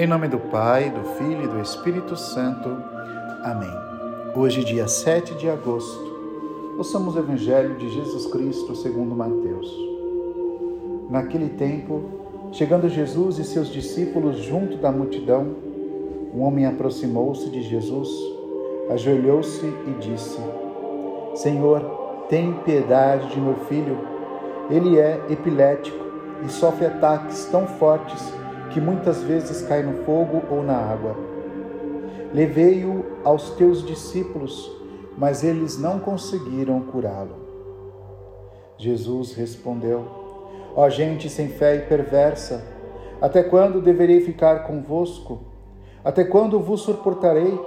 Em nome do Pai, do Filho e do Espírito Santo. Amém. Hoje, dia 7 de agosto, ouçamos o Evangelho de Jesus Cristo segundo Mateus. Naquele tempo, chegando Jesus e seus discípulos junto da multidão, um homem aproximou-se de Jesus, ajoelhou-se e disse: Senhor, tem piedade de meu filho. Ele é epilético e sofre ataques tão fortes que muitas vezes cai no fogo ou na água. Levei-o aos teus discípulos, mas eles não conseguiram curá-lo. Jesus respondeu: Ó oh, gente sem fé e perversa, até quando deverei ficar convosco? Até quando vos suportarei?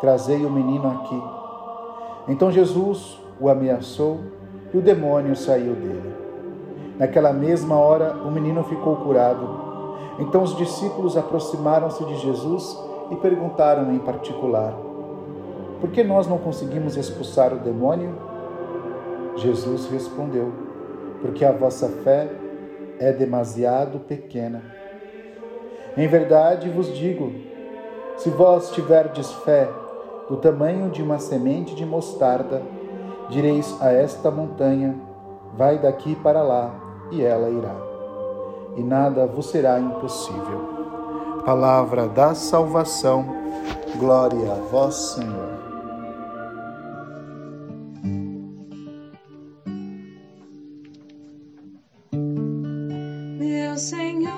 Trazei o menino aqui. Então Jesus o ameaçou e o demônio saiu dele. Naquela mesma hora, o menino ficou curado. Então os discípulos aproximaram-se de Jesus e perguntaram em particular: Por que nós não conseguimos expulsar o demônio? Jesus respondeu: Porque a vossa fé é demasiado pequena. Em verdade vos digo: se vós tiverdes fé do tamanho de uma semente de mostarda, direis a esta montanha: Vai daqui para lá, e ela irá. E nada vos será impossível. Palavra da salvação, glória a vós, Senhor. Meu Senhor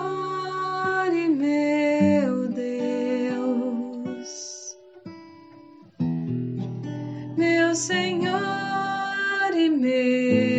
e meu Deus, meu Senhor e meu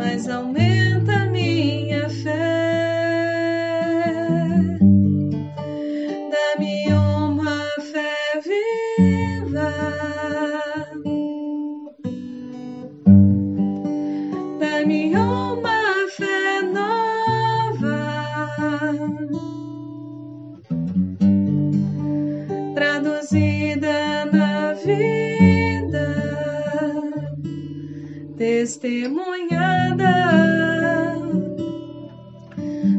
mas aumenta a testemunhada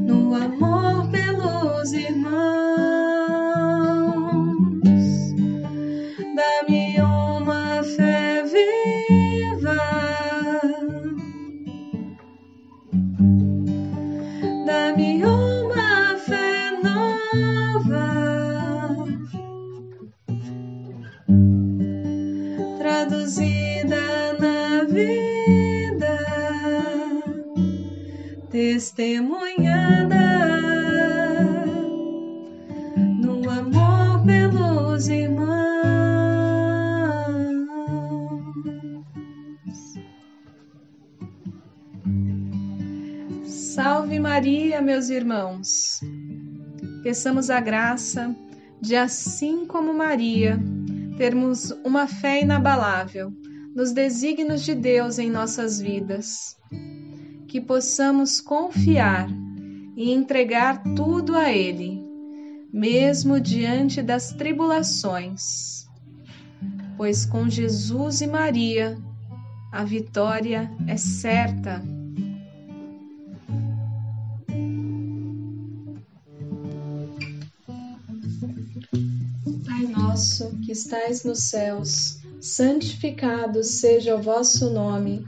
no amor pelos irmãos. Dá-me uma fé viva, dá-me uma fé nova, traduzida testemunhada no amor pelos irmãos. Salve Maria, meus irmãos. Peçamos a graça de, assim como Maria, termos uma fé inabalável nos desígnios de Deus em nossas vidas. Que possamos confiar e entregar tudo a Ele, mesmo diante das tribulações. Pois com Jesus e Maria a vitória é certa. Pai nosso que estais nos céus, santificado seja o vosso nome.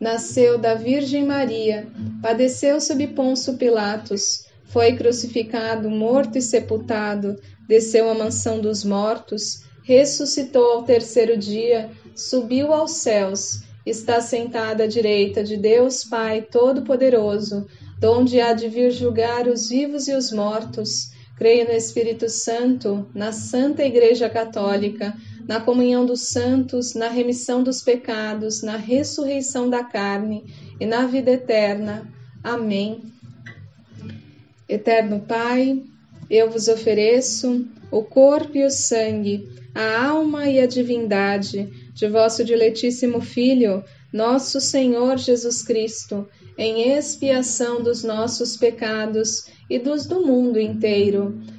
nasceu da Virgem Maria, padeceu sob Ponço Pilatos, foi crucificado, morto e sepultado desceu à mansão dos mortos, ressuscitou ao terceiro dia, subiu aos céus, está sentado à direita de Deus Pai Todo-Poderoso, donde há de vir julgar os vivos e os mortos. Creio no Espírito Santo, na Santa Igreja Católica, na comunhão dos santos, na remissão dos pecados, na ressurreição da carne e na vida eterna. Amém. Eterno Pai, eu vos ofereço o corpo e o sangue, a alma e a divindade de vosso diletíssimo Filho, nosso Senhor Jesus Cristo, em expiação dos nossos pecados e dos do mundo inteiro.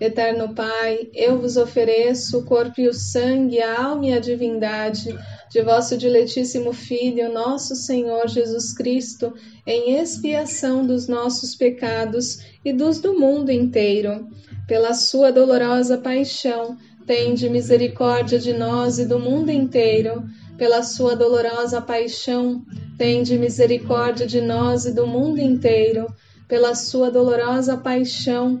Eterno Pai, eu vos ofereço o corpo e o sangue, a alma e a divindade de vosso diletíssimo Filho, nosso Senhor Jesus Cristo, em expiação dos nossos pecados e dos do mundo inteiro. Pela sua dolorosa paixão, tende misericórdia de nós e do mundo inteiro. Pela sua dolorosa paixão, Tende misericórdia de nós e do mundo inteiro, pela sua dolorosa paixão.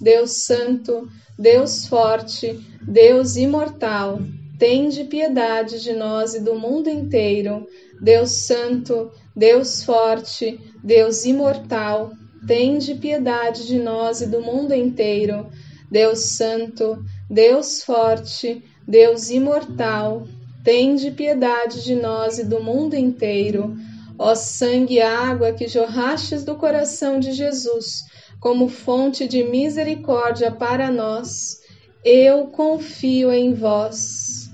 Deus Santo, Deus Forte, Deus Imortal, tende piedade de nós e do mundo inteiro. Deus Santo, Deus Forte, Deus Imortal, tende piedade de nós e do mundo inteiro. Deus Santo, Deus Forte, Deus Imortal, tende piedade de nós e do mundo inteiro. Ó sangue e água que jorrastes do coração de Jesus, como fonte de misericórdia para nós, eu confio em vós.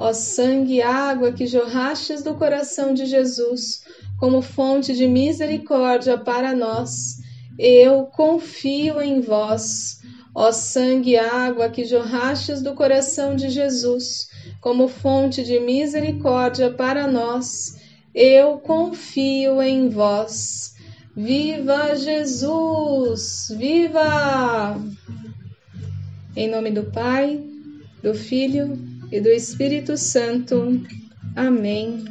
Ó sangue e água que jorrastes do coração de Jesus, como fonte de misericórdia para nós, eu confio em vós. Ó sangue e água que jorrastes do coração de Jesus, como fonte de misericórdia para nós, eu confio em vós. Viva Jesus! Viva! Em nome do Pai, do Filho e do Espírito Santo. Amém.